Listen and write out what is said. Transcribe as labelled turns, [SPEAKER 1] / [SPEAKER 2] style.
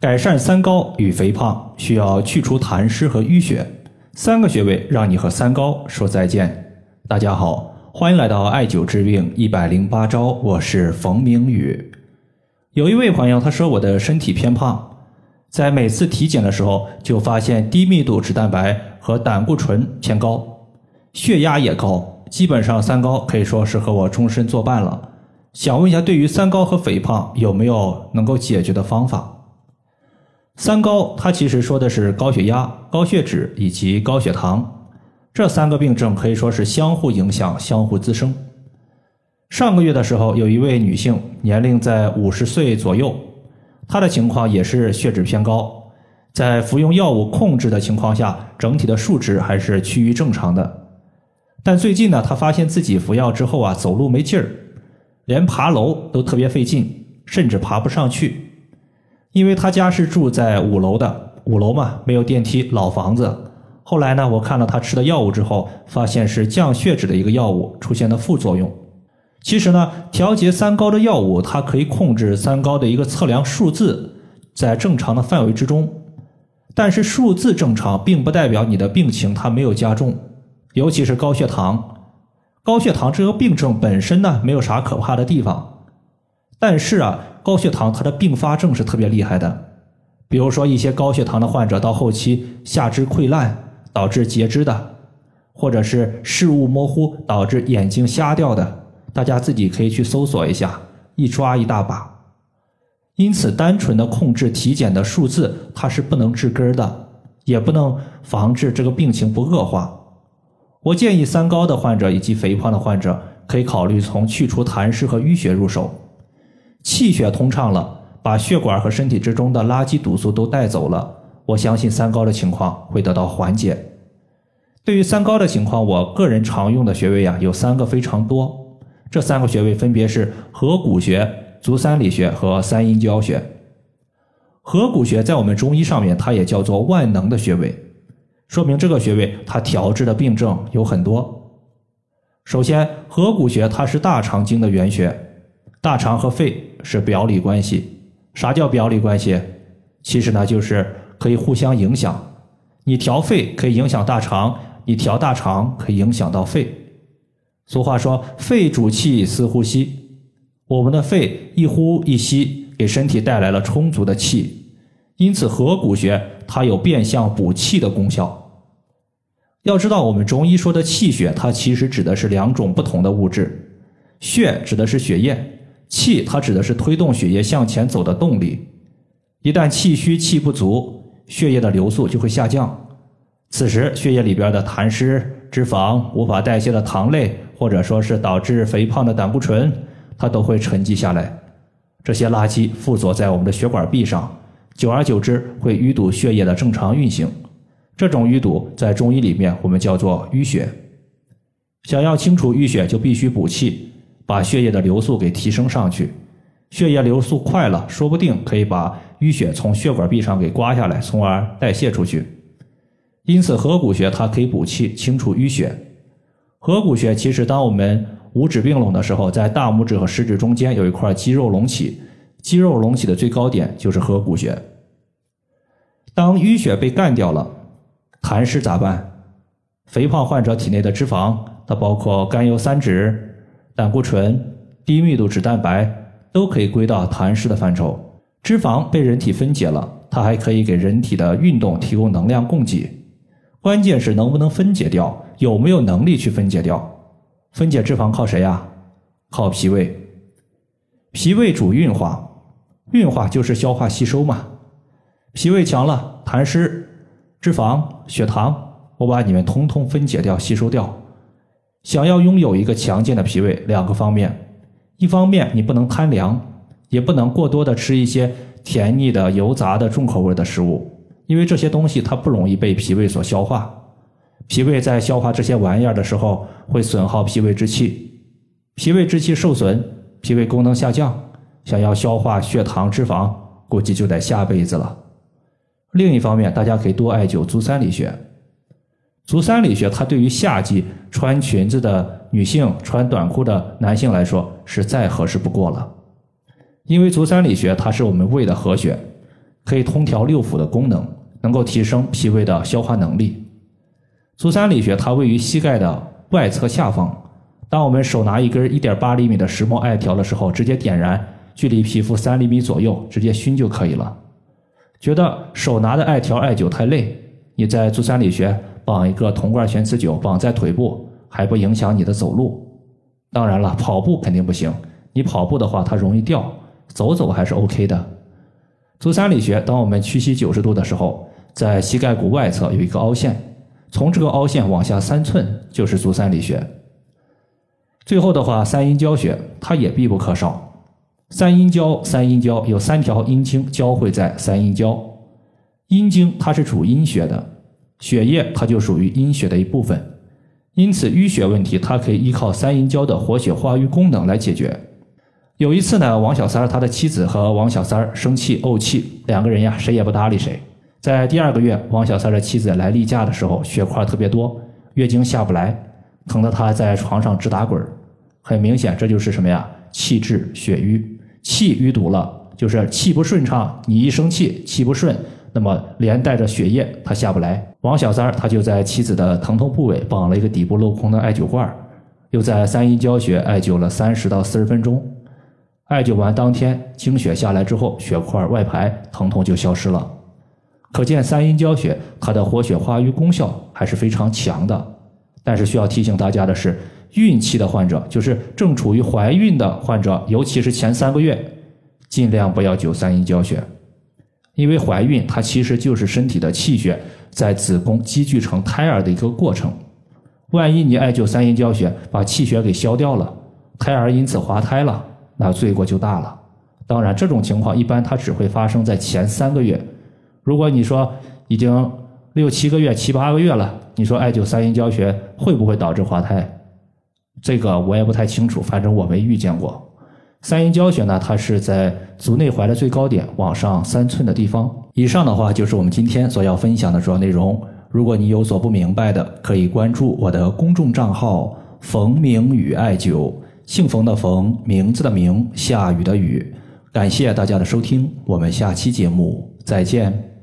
[SPEAKER 1] 改善三高与肥胖，需要去除痰湿和淤血，三个穴位让你和三高说再见。大家好，欢迎来到艾灸治病一百零八招，我是冯明宇。有一位朋友他说我的身体偏胖，在每次体检的时候就发现低密度脂蛋白和胆固醇偏高，血压也高，基本上三高可以说是和我终身作伴了。想问一下，对于三高和肥胖有没有能够解决的方法？三高，它其实说的是高血压、高血脂以及高血糖这三个病症，可以说是相互影响、相互滋生。上个月的时候，有一位女性，年龄在五十岁左右，她的情况也是血脂偏高，在服用药物控制的情况下，整体的数值还是趋于正常的。但最近呢，她发现自己服药之后啊，走路没劲儿，连爬楼都特别费劲，甚至爬不上去。因为他家是住在五楼的，五楼嘛没有电梯，老房子。后来呢，我看了他吃的药物之后，发现是降血脂的一个药物出现了副作用。其实呢，调节三高的药物，它可以控制三高的一个测量数字在正常的范围之中，但是数字正常，并不代表你的病情它没有加重。尤其是高血糖，高血糖这个病症本身呢，没有啥可怕的地方，但是啊。高血糖它的并发症是特别厉害的，比如说一些高血糖的患者到后期下肢溃烂导致截肢的，或者是视物模糊导致眼睛瞎掉的，大家自己可以去搜索一下，一抓一大把。因此，单纯的控制体检的数字，它是不能治根的，也不能防治这个病情不恶化。我建议三高的患者以及肥胖的患者可以考虑从去除痰湿和淤血入手。气血通畅了，把血管和身体之中的垃圾毒素都带走了，我相信三高的情况会得到缓解。对于三高的情况，我个人常用的穴位啊有三个非常多，这三个穴位分别是合谷穴、足三里穴和三阴交穴。合谷穴在我们中医上面，它也叫做万能的穴位，说明这个穴位它调治的病症有很多。首先，合谷穴它是大肠经的原穴。大肠和肺是表里关系，啥叫表里关系？其实呢，就是可以互相影响。你调肺可以影响大肠，你调大肠可以影响到肺。俗话说，肺主气，司呼吸。我们的肺一呼一吸，给身体带来了充足的气，因此合谷穴它有变相补气的功效。要知道，我们中医说的气血，它其实指的是两种不同的物质，血指的是血液。气，它指的是推动血液向前走的动力。一旦气虚、气不足，血液的流速就会下降。此时，血液里边的痰湿、脂肪、无法代谢的糖类，或者说是导致肥胖的胆固醇，它都会沉积下来。这些垃圾附着在我们的血管壁上，久而久之会淤堵血液的正常运行。这种淤堵在中医里面我们叫做淤血。想要清除淤血，就必须补气。把血液的流速给提升上去，血液流速快了，说不定可以把淤血从血管壁上给刮下来，从而代谢出去。因此，合谷穴它可以补气、清除淤血。合谷穴其实，当我们五指并拢的时候，在大拇指和食指中间有一块肌肉隆起，肌肉隆起的最高点就是合谷穴。当淤血被干掉了，痰湿咋办？肥胖患者体内的脂肪，它包括甘油三酯。胆固醇、低密度脂蛋白都可以归到痰湿的范畴。脂肪被人体分解了，它还可以给人体的运动提供能量供给。关键是能不能分解掉，有没有能力去分解掉？分解脂肪靠谁呀？靠脾胃。脾胃主运化，运化就是消化吸收嘛。脾胃强了，痰湿、脂肪、血糖，我把你们通通分解掉、吸收掉。想要拥有一个强健的脾胃，两个方面：一方面你不能贪凉，也不能过多的吃一些甜腻的、油炸的、重口味的食物，因为这些东西它不容易被脾胃所消化。脾胃在消化这些玩意儿的时候，会损耗脾胃之气，脾胃之气受损，脾胃功能下降，想要消化血糖、脂肪，估计就得下辈子了。另一方面，大家可以多艾灸足三里穴。足三里穴，它对于夏季穿裙子的女性、穿短裤的男性来说是再合适不过了。因为足三里穴它是我们胃的合穴，可以通调六腑的功能，能够提升脾胃的消化能力。足三里穴它位于膝盖的外侧下方，当我们手拿一根一点八厘米的石墨艾条的时候，直接点燃，距离皮肤三厘米左右，直接熏就可以了。觉得手拿的艾条艾灸太累，你在足三里穴绑一个铜罐悬磁灸，绑在腿部，还不影响你的走路。当然了，跑步肯定不行，你跑步的话它容易掉，走走还是 OK 的。足三里穴，当我们屈膝九十度的时候，在膝盖骨外侧有一个凹陷。从这个凹陷往下三寸就是足三里穴。最后的话，三阴交穴它也必不可少。三阴交，三阴交有三条阴经交汇在三阴交。阴经它是主阴穴的，血液它就属于阴血的一部分。因此淤血问题，它可以依靠三阴交的活血化瘀功能来解决。有一次呢，王小三儿他的妻子和王小三儿生气怄气，两个人呀谁也不搭理谁。在第二个月，王小三的妻子来例假的时候，血块特别多，月经下不来，疼得她在床上直打滚很明显，这就是什么呀？气滞血瘀，气淤堵了，就是气不顺畅。你一生气，气不顺，那么连带着血液它下不来。王小三儿他就在妻子的疼痛部位绑了一个底部镂空的艾灸罐，又在三阴交穴艾灸了三十到四十分钟。艾灸完当天，经血下来之后，血块外排，疼痛就消失了。可见三阴交穴它的活血化瘀功效还是非常强的，但是需要提醒大家的是，孕期的患者，就是正处于怀孕的患者，尤其是前三个月，尽量不要灸三阴交穴，因为怀孕它其实就是身体的气血在子宫积聚成胎儿的一个过程，万一你艾灸三阴交穴把气血给消掉了，胎儿因此滑胎了，那罪过就大了。当然，这种情况一般它只会发生在前三个月。如果你说已经六七个月、七八个月了，你说艾灸三阴交穴会不会导致滑胎？这个我也不太清楚，反正我没遇见过。三阴交穴呢，它是在足内踝的最高点往上三寸的地方。以上的话就是我们今天所要分享的主要内容。如果你有所不明白的，可以关注我的公众账号“冯明宇艾灸”，姓冯的冯，名字的名，下雨的雨。感谢大家的收听，我们下期节目再见。